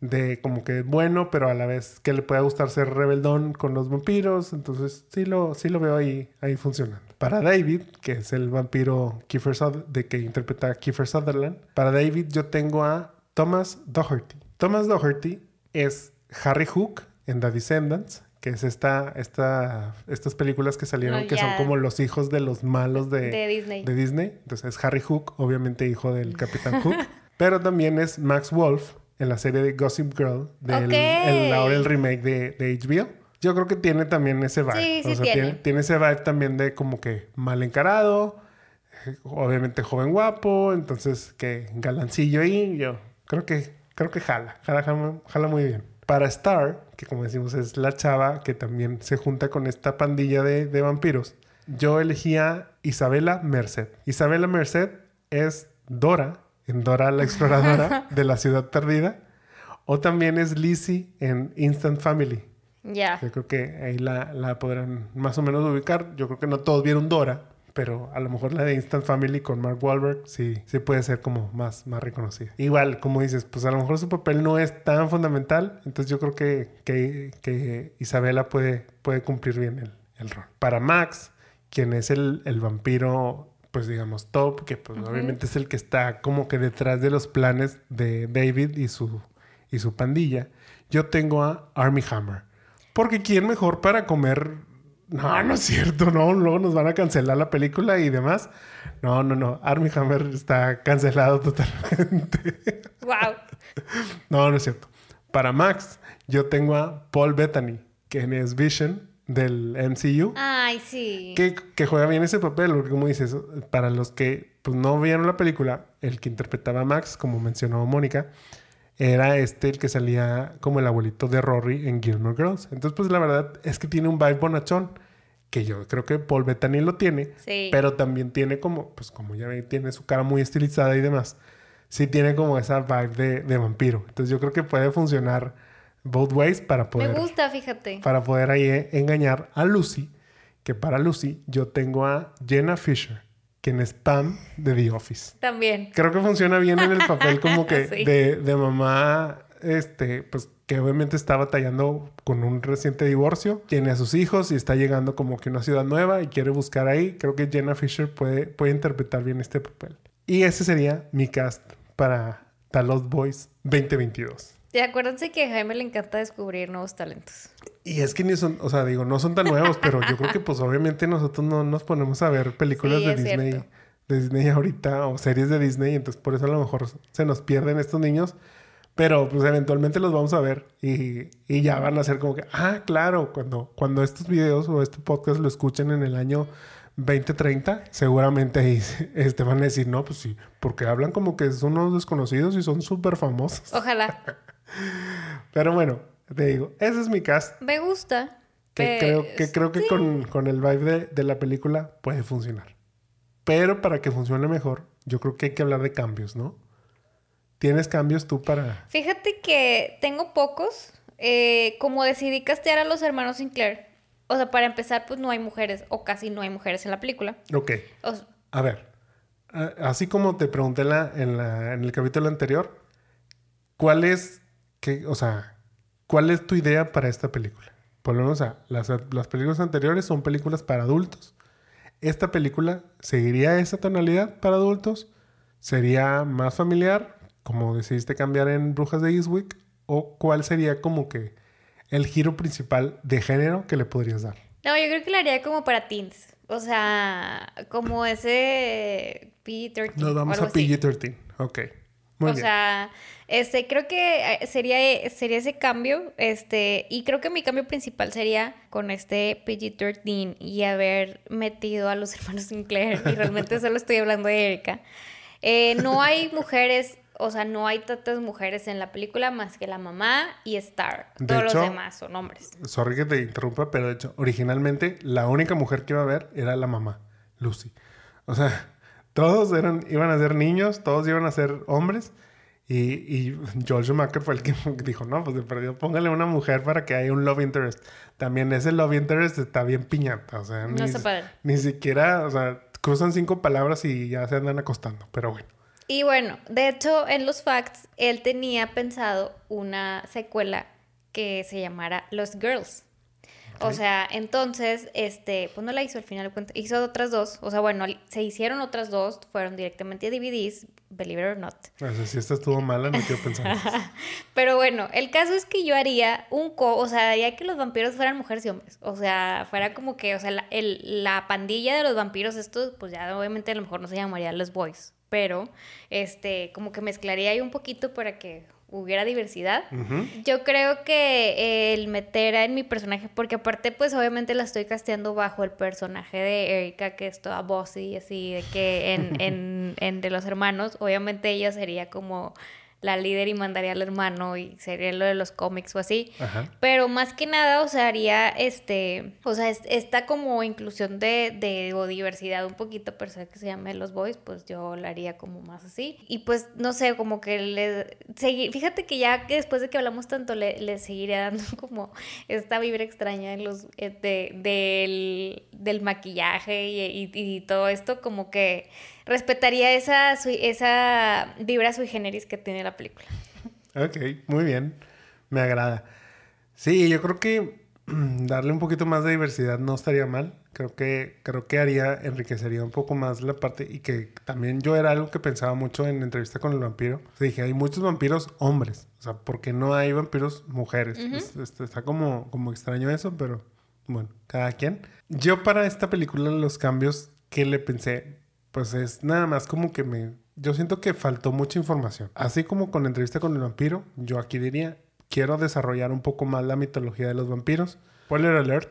A: de como que bueno, pero a la vez que le pueda gustar ser rebeldón con los vampiros. Entonces sí lo, sí lo veo ahí, ahí funcionando. Para David, que es el vampiro Kiefer Suther- de que interpreta a Kiefer Sutherland, para David yo tengo a Thomas Doherty. Thomas Doherty es Harry Hook en The Descendants, que es esta, esta, estas películas que salieron
B: Oh,
A: que son como los hijos de los malos de,
B: De Disney.
A: de Disney. Entonces es Harry Hook, obviamente hijo del Capitán Hook. pero también es Max Wolf en la serie de Gossip Girl, del el, ahora el remake de, de HBO. Yo creo que tiene también ese vibe.
B: Sí, sí
A: o sea,
B: tiene.
A: tiene. tiene ese vibe también de como que mal encarado, eh, obviamente joven guapo, entonces que galancillo ahí. Yo creo que, creo que jala, jala, jala, jala muy bien. Para Star, que como decimos es la chava que también se junta con esta pandilla de, de vampiros, yo elegía Isabela Merced. Isabela Merced es Dora, en Dora la exploradora de la ciudad perdida, o también es Lizzie en Instant Family.
B: Ya.
A: Yo creo que ahí la, la podrán más o menos ubicar. Yo creo que no todos vieron Dora, pero a lo mejor la de Instant Family con Mark Wahlberg sí, sí puede ser como más, más reconocida. Igual, como dices, pues a lo mejor su papel no es tan fundamental, entonces yo creo que, que, que Isabela puede, puede cumplir bien el, el rol. Para Max, quien es el, el vampiro, pues digamos, top, que pues obviamente es el que está como que detrás de los planes de David y su, y su pandilla, yo tengo a Army Hammer. Porque ¿quién mejor para comer? No, no es cierto, no. Luego nos van a cancelar la película y demás. No, no, no. Army Hammer está cancelado totalmente.
B: Wow.
A: no, no es cierto. Para Max, yo tengo a Paul Bettany, que es Vision del MCU.
B: Ay, sí.
A: Que, que juega bien ese papel, porque como dices, para los que pues, no vieron la película, el que interpretaba a Max, como mencionó Mónica, era este el que salía como el abuelito de Rory en Gilmore Girls. Entonces, pues la verdad es que tiene un vibe bonachón, que yo creo que Paul Bettany lo tiene,
B: Sí.
A: pero también tiene como, pues como ya ven, tiene su cara muy estilizada y demás. Sí tiene como esa vibe de, de vampiro. Entonces yo creo que puede funcionar both ways para
B: Me
A: poder
B: gusta, fíjate.
A: para poder ahí eh, engañar a Lucy, que para Lucy yo tengo a Jenna Fisher, quien es Pam de The Office.
B: También.
A: Creo que funciona bien en el papel como que de, de mamá, este, pues que obviamente está batallando con un reciente divorcio, tiene a sus hijos y está llegando como que a una ciudad nueva y quiere buscar ahí. Creo que Jenna Fisher puede, puede interpretar bien este papel. Y ese sería mi cast para Talos Boys 2022.
B: Y acuérdense que a Jaime le encanta descubrir nuevos talentos.
A: Y es que ni son, o sea, digo, no son tan nuevos, pero yo creo que pues obviamente nosotros no nos ponemos a ver películas de Disney, de Disney ahorita o series de Disney, entonces por eso a lo mejor se nos pierden estos niños. Pero pues eventualmente los vamos a ver y, y, ya van a ser como que, ah, claro, cuando, cuando estos videos o este podcast lo escuchen en el año 2030, seguramente ahí este, van a decir, no, pues sí, porque hablan como que son unos desconocidos y son súper famosos.
B: Ojalá.
A: Pero bueno, te digo, ese es mi cast.
B: Me gusta.
A: Que creo que, creo que con, con, el vibe de, de la película puede funcionar. Pero para que funcione mejor, yo creo que hay que hablar de cambios, ¿no? ¿Tienes cambios tú para...?
B: Fíjate que tengo pocos. Eh, como decidí castear a los hermanos Sinclair, o sea, para empezar, pues no hay mujeres, o casi no hay mujeres en la película.
A: Ok. a ver, así como te pregunté la, en, la, en el capítulo anterior, ¿cuál es, qué, o sea, cuál es tu idea para esta película? Por lo menos, las, las películas anteriores son películas para adultos. ¿Esta película seguiría esa tonalidad para adultos? ¿Sería más familiar? como decidiste cambiar en Brujas de Eastwick? ¿O cuál sería como que el giro principal de género que le podrías dar?
B: No, yo creo que lo haría como para teens. O sea, como ese PG-13.
A: Nos vamos a PG-13. Ok.
B: Muy o sea, este, creo que eh, sería, sería ese cambio, este, y creo que mi cambio principal sería con este PG-13 y haber metido a los hermanos Sinclair, y realmente solo estoy hablando de Erika. Eh, no hay mujeres o sea, no hay tantas mujeres en la película más que la mamá y Star. Todos los demás son hombres.
A: Sorry que te interrumpa, pero de hecho, originalmente la única mujer que iba a ver era la mamá, Lucy. O sea, todos eran, iban a ser niños, todos iban a ser hombres. Y, y George Schumacher fue el que dijo, no, pues de perdido, póngale una mujer para que haya un love interest. También ese love interest está bien piñata. O sea, ni, ni siquiera, o sea, cruzan cinco palabras y ya se andan acostando. Pero bueno.
B: Y bueno, de hecho, en los facts, él tenía pensado una secuela que se llamara Los Girls. O sea, entonces, este, pues no la hizo al final, hizo otras dos. O sea, bueno, se hicieron otras dos, fueron directamente a DVDs, believe it or not.
A: O sea, si esta estuvo mala, no quiero pensar.
B: Pero bueno, el caso es que yo haría un co, o sea, haría que los vampiros fueran mujeres y hombres. O sea, fuera como que, o sea, la, el, la pandilla de los vampiros, estos, pues ya obviamente a lo mejor no se llamaría los boys pero este, como que mezclaría ahí un poquito para que hubiera diversidad. Yo creo que el meter en mi personaje, porque aparte pues obviamente la estoy casteando bajo el personaje de Erika, que es toda bossy, así, de que en, en, en de los hermanos, obviamente ella sería como la líder y mandaría al hermano y sería lo de los cómics o así. Pero más que nada, o sea, haría este, o sea, esta como inclusión de, de o diversidad un poquito, pero que se llame Los Boys, pues yo la haría como más así. Y pues, no sé, como que le seguir, fíjate que ya que después de que hablamos tanto, le, le seguiría dando como esta vibra extraña en los, eh, de, del, del maquillaje y, y todo esto, como que respetaría esa, esa vibra sui generis que tiene la película.
A: Ok, muy bien. Me agrada. Sí, yo creo que darle un poquito más de diversidad no estaría mal. Creo que, creo que haría, enriquecería un poco más la parte y que también yo era algo que pensaba mucho en entrevista con el vampiro. dije, hay muchos vampiros hombres. O sea, ¿por qué no hay vampiros mujeres? está como, como extraño eso, pero bueno, cada quien. Yo para esta película los cambios que le pensé, pues es nada más como que me... Yo siento que faltó mucha información. Así como con la entrevista con el vampiro, yo aquí diría, quiero desarrollar un poco más la mitología de los vampiros. Spoiler alert,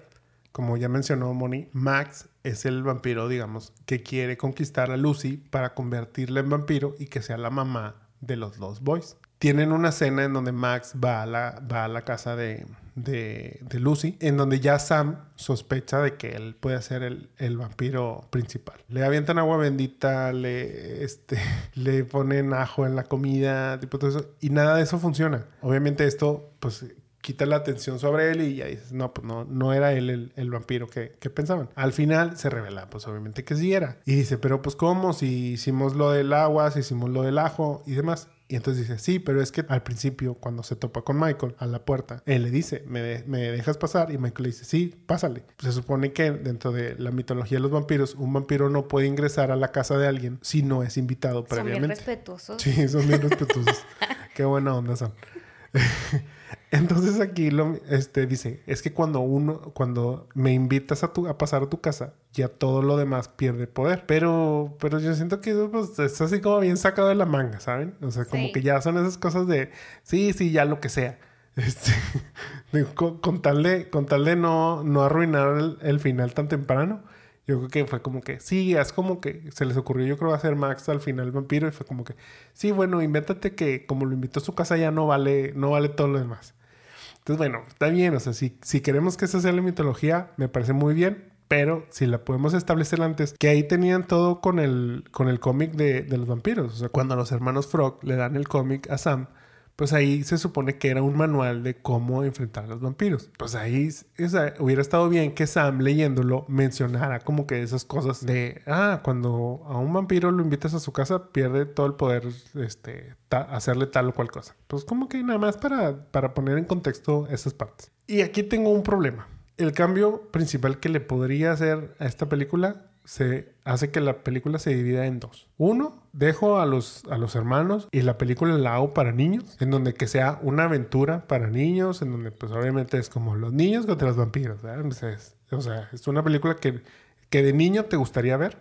A: como ya mencionó Moni, Max es el vampiro, digamos, que quiere conquistar a Lucy para convertirla en vampiro y que sea la mamá de los dos boys tienen una escena en donde Max va a la, va a la casa de, de, Lucy, en donde ya Sam sospecha de que él puede ser el, el, vampiro principal. Le avientan agua bendita, le, este, le ponen ajo en la comida, tipo todo eso, y nada de eso funciona. Obviamente esto, pues quita la atención sobre él y ya dices, no, pues no, no era él el, vampiro que, que, pensaban. Al final se revela, pues obviamente que sí era. Y dice, pero pues ¿cómo? Si hicimos lo del agua, si hicimos lo del ajo y demás. Y entonces dice, sí, pero es que al principio, cuando se topa con Michael a la puerta, él le dice, ¿me, me dejas pasar? Y Michael le dice, sí, pásale. se supone que dentro de la mitología de los vampiros, un vampiro no puede ingresar a la casa de alguien si no es invitado previamente. Son bien
B: respetuosos.
A: Sí, son bien respetuosos. Qué buena onda son. Entonces aquí lo, este, dice, es que cuando uno, cuando me invitas a, tu, a pasar a tu casa, ya todo lo demás pierde poder. Pero, pero yo siento que eso pues, es así como bien sacado de la manga, ¿saben? O sea, como que ya son esas cosas de, sí, sí, ya lo que sea. Este, con, tal de, con tal de no, no arruinar el final tan temprano yo creo que fue como que, sí, es como que se les ocurrió, yo creo, hacer Max al final vampiro y fue como que, sí, bueno, invéntate que como lo invitó a su casa ya no vale, no vale todo lo demás. Entonces, bueno, está bien, o sea, si, si queremos que esa sea la mitología, me parece muy bien, pero si la podemos establecer antes, que ahí tenían todo con el, con el cómic de, de los vampiros, o sea, cuando los hermanos Frog le dan el cómic a Sam, pues ahí se supone que era un manual de cómo enfrentar a los vampiros. Pues ahí hubiera estado bien que Sam leyéndolo mencionara como que esas cosas de, ah, cuando a un vampiro lo invitas a su casa pierde todo el poder, este, hacerle tal o cual cosa. Pues como que nada más para, para poner en contexto esas partes. Y aquí tengo un problema. El cambio principal que le podría hacer a esta película se hace que la película se divida en dos. Uno, dejo a los, a los hermanos y la película la hago para niños, en donde que sea una aventura para niños, en donde pues obviamente es como los niños contra los vampiros. o sea, es una película que, que de niño te gustaría ver.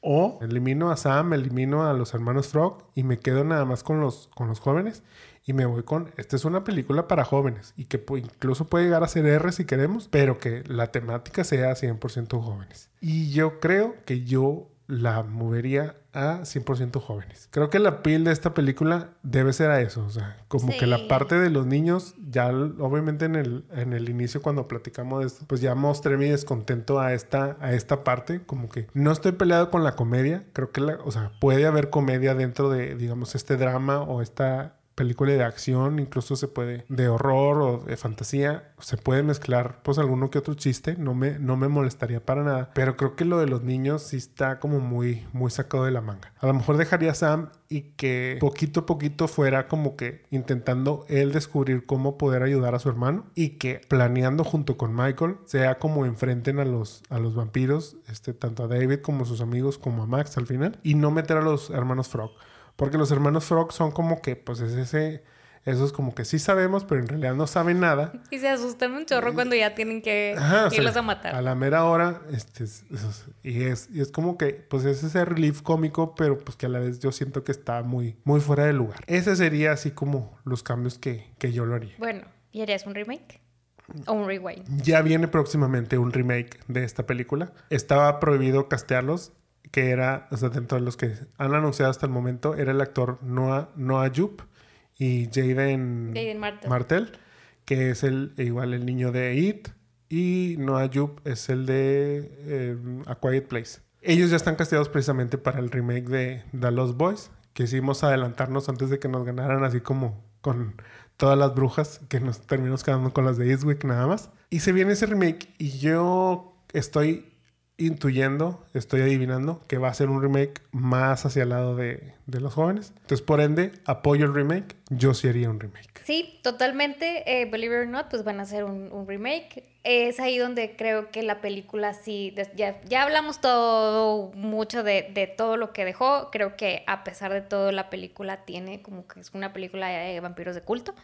A: O elimino a Sam, elimino a los hermanos Frog y me quedo nada más con los, con los jóvenes y me voy con, esta es una película para jóvenes y que incluso puede llegar a ser R si queremos, pero que la temática sea 100% jóvenes. Y yo creo que yo la movería a 100% jóvenes. Creo que la piel de esta película debe ser a eso, o sea, como que la parte de los niños, ya obviamente en el, en el inicio cuando platicamos de esto, pues ya mostré mi descontento a esta, a esta parte, como que no estoy peleado con la comedia, creo que la, o sea, puede haber comedia dentro de, digamos, este drama o esta película de acción, incluso se puede, de horror o de fantasía, se puede mezclar pues alguno que otro chiste, no me, no me molestaría para nada, pero creo que lo de los niños sí está como muy, muy sacado de la manga. A lo mejor dejaría a Sam y que poquito a poquito fuera como que intentando él descubrir cómo poder ayudar a su hermano y que planeando junto con Michael sea como enfrenten a los, a los vampiros, este, tanto a David como a sus amigos como a Max al final y no meter a los hermanos Frog. Porque los hermanos Frog son como que, pues es ese, esos como que sí sabemos, pero en realidad no saben nada.
B: Y se asustan un chorro cuando ya tienen que irlos a matar.
A: A la mera hora, este, y, es, y es como que, pues es ese relief cómico, pero pues que a la vez yo siento que está muy, muy fuera de lugar. Ese sería así como los cambios que, que yo lo haría.
B: Bueno, ¿y harías un remake? O un rewind.
A: Ya viene próximamente un remake de esta película. Estaba prohibido castearlos que era, o sea, dentro de los que han anunciado hasta el momento, era el actor Noah, Noah y Jaden, Martel. que es el igual el niño de It, y Noah Jupe es el de eh, A Quiet Place. Ellos ya están casteados precisamente para el remake de The Lost Boys. Quisimos adelantarnos antes de que nos ganaran así como con todas las brujas, que nos terminamos quedando con las de Eastwick nada más. Y se viene ese remake y yo estoy intuyendo, estoy adivinando que va a ser un remake más hacia el lado de, los jóvenes. Entonces, por ende, apoyo el remake. Yo sí haría un remake.
B: Sí, totalmente. Eh, Believe it or not, pues van a hacer un, remake. Es ahí donde creo que la película sí. Ya, ya hablamos todo, mucho de, de, todo lo que dejó. Creo que a pesar de todo, la película tiene como que es una película de vampiros de culto.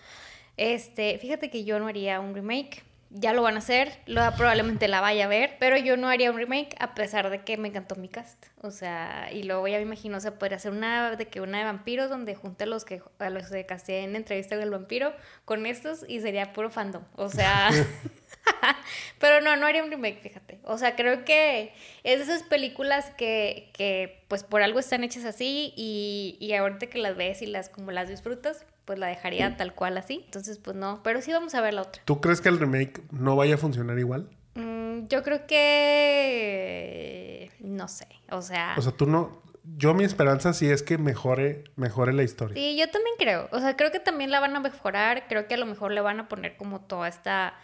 B: Este, fíjate que yo no haría un remake ya lo van a hacer, lo, probablemente la vaya a ver, pero yo no haría un remake a pesar de que me encantó mi cast. O sea, y luego ya me imagino, o sea, podría hacer una de que una de vampiros donde junte a los que a los que casté en entrevista con el vampiro con estos y sería puro fandom. O sea, pero no, no haría un remake, fíjate. O sea, creo que es de esas películas que, que pues por algo están hechas así y, y ahorita que las ves y las como las disfrutas, pues la dejaría tal cual así. Entonces, pues no. Pero sí vamos a ver la otra.
A: ¿Tú crees que el remake no vaya a funcionar igual?
B: Mm, yo creo que... No sé. O sea...
A: O sea, tú no... yo mi esperanza sí es que mejore, mejore la historia.
B: Sí, yo también creo. O sea, creo que también la van a mejorar. Creo que a lo mejor le van a poner como toda esta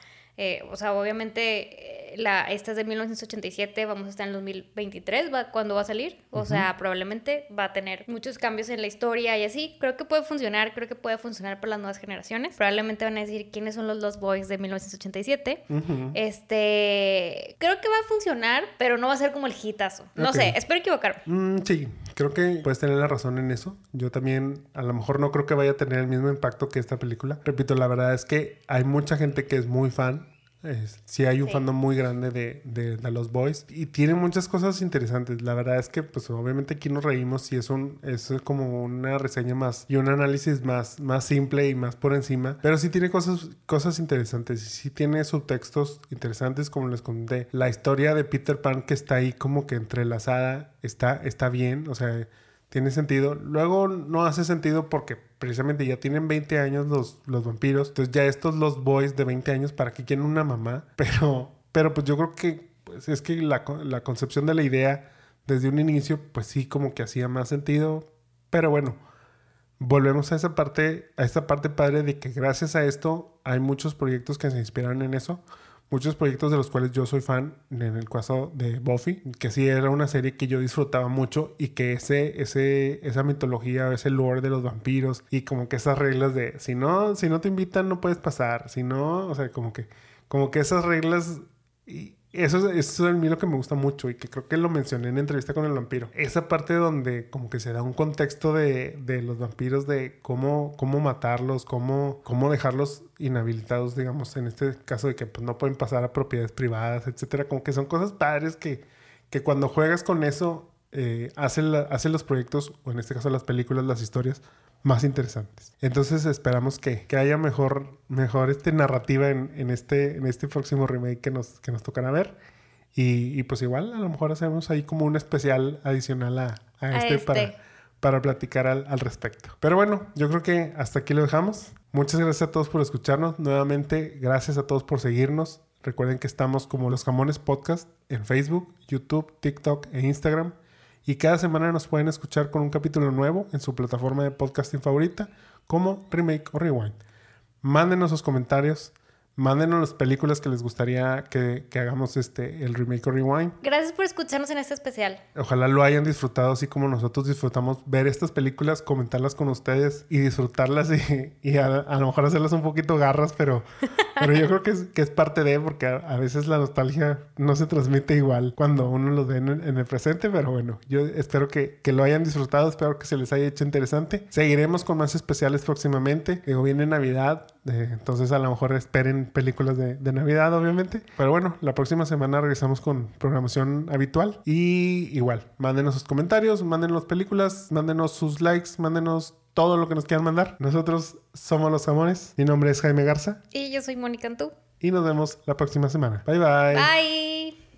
B: eh, o sea, obviamente, eh, la, esta es de 1987, vamos a estar en 2023, va, cuando va a salir. O sea, probablemente va a tener muchos cambios en la historia y así. Creo que puede funcionar, creo que puede funcionar para las nuevas generaciones. Probablemente van a decir quiénes son los Lost Boys de 1987. Este, creo que va a funcionar, pero no va a ser como el hitazo. No sé, espero equivocarme.
A: Mm, sí, creo que puedes tener la razón en eso. Yo también, a lo mejor no creo que vaya a tener el mismo impacto que esta película. Repito, la verdad es que hay mucha gente que es muy fan sí hay un fandom muy grande de, de, los boys y tiene muchas cosas interesantes. La verdad es que pues obviamente aquí nos reímos y es un es como una reseña más y un análisis más, más simple y más por encima, pero sí tiene cosas, cosas interesantes y sí tiene subtextos interesantes como les conté. La historia de Peter Pan que está ahí como que entrelazada está, está bien, o sea tiene sentido. Luego no hace sentido porque precisamente ya tienen 20 años los, los vampiros. Entonces ya estos los boys de 20 años, ¿para qué quieren una mamá? Pero, pero pues yo creo que pues, es que la, la concepción de la idea desde un inicio, pues sí como que hacía más sentido. Pero bueno, volvemos a esa parte, a esta parte padre de que gracias a esto hay muchos proyectos que se inspiran en eso muchos proyectos de los cuales yo soy fan, en el caso de Buffy, que sí era una serie que yo disfrutaba mucho y que ese, ese, esa mitología, ese lore de los vampiros y como que esas reglas de si no, si no te invitan no puedes pasar, si no, o sea, como que, como que esas reglas y, eso, eso es a lo que me gusta mucho y que creo que lo mencioné en entrevista con el vampiro. Esa parte donde como que se da un contexto de, de los vampiros, de cómo, cómo matarlos, cómo, cómo dejarlos inhabilitados, digamos, en este caso de que pues, no pueden pasar a propiedades privadas, etcétera. Como que son cosas padres que, que cuando juegas con eso, eh, hacen, hacen los proyectos, o en este caso las películas, las historias, más interesantes. Entonces esperamos que, que haya mejor, mejor este narrativa en, en, este, en este próximo remake que nos, que nos tocará ver. Y, y, pues igual a lo mejor hacemos ahí como un especial adicional a, a, este, este, Para, para platicar al, al, respecto. Pero bueno, yo creo que hasta aquí lo dejamos. Muchas gracias a todos por escucharnos. Nuevamente, gracias a todos por seguirnos. Recuerden que estamos como Los Jamones Podcast en Facebook, YouTube, TikTok e Instagram y cada semana nos pueden escuchar con un capítulo nuevo en su plataforma de podcasting favorita como Remake o Rewind. Mándenos sus comentarios, Mándenos las películas que les gustaría que, hagamos este, el remake o rewind.
B: Gracias por escucharnos en este especial.
A: Ojalá lo hayan disfrutado así como nosotros disfrutamos ver estas películas, comentarlas con ustedes y disfrutarlas y, a, lo mejor hacerlas un poquito garras, pero, pero yo creo que es, que es parte de, porque a, veces la nostalgia no se transmite igual cuando uno lo ve en, el presente, pero bueno, yo espero que, que, lo hayan disfrutado, espero que se les haya hecho interesante. Seguiremos con más especiales próximamente. Digo, viene Navidad, eh, entonces a lo mejor esperen películas de, Navidad, obviamente. Pero bueno, la próxima semana regresamos con programación habitual. Y igual, mándenos sus comentarios, mándenos películas, mándenos sus likes, mándenos todo lo que nos quieran mandar. Nosotros somos los amores. Mi nombre es Jaime Garza.
B: Y yo soy Mónica Antú.
A: Y nos vemos la próxima semana. Bye bye.
B: Bye.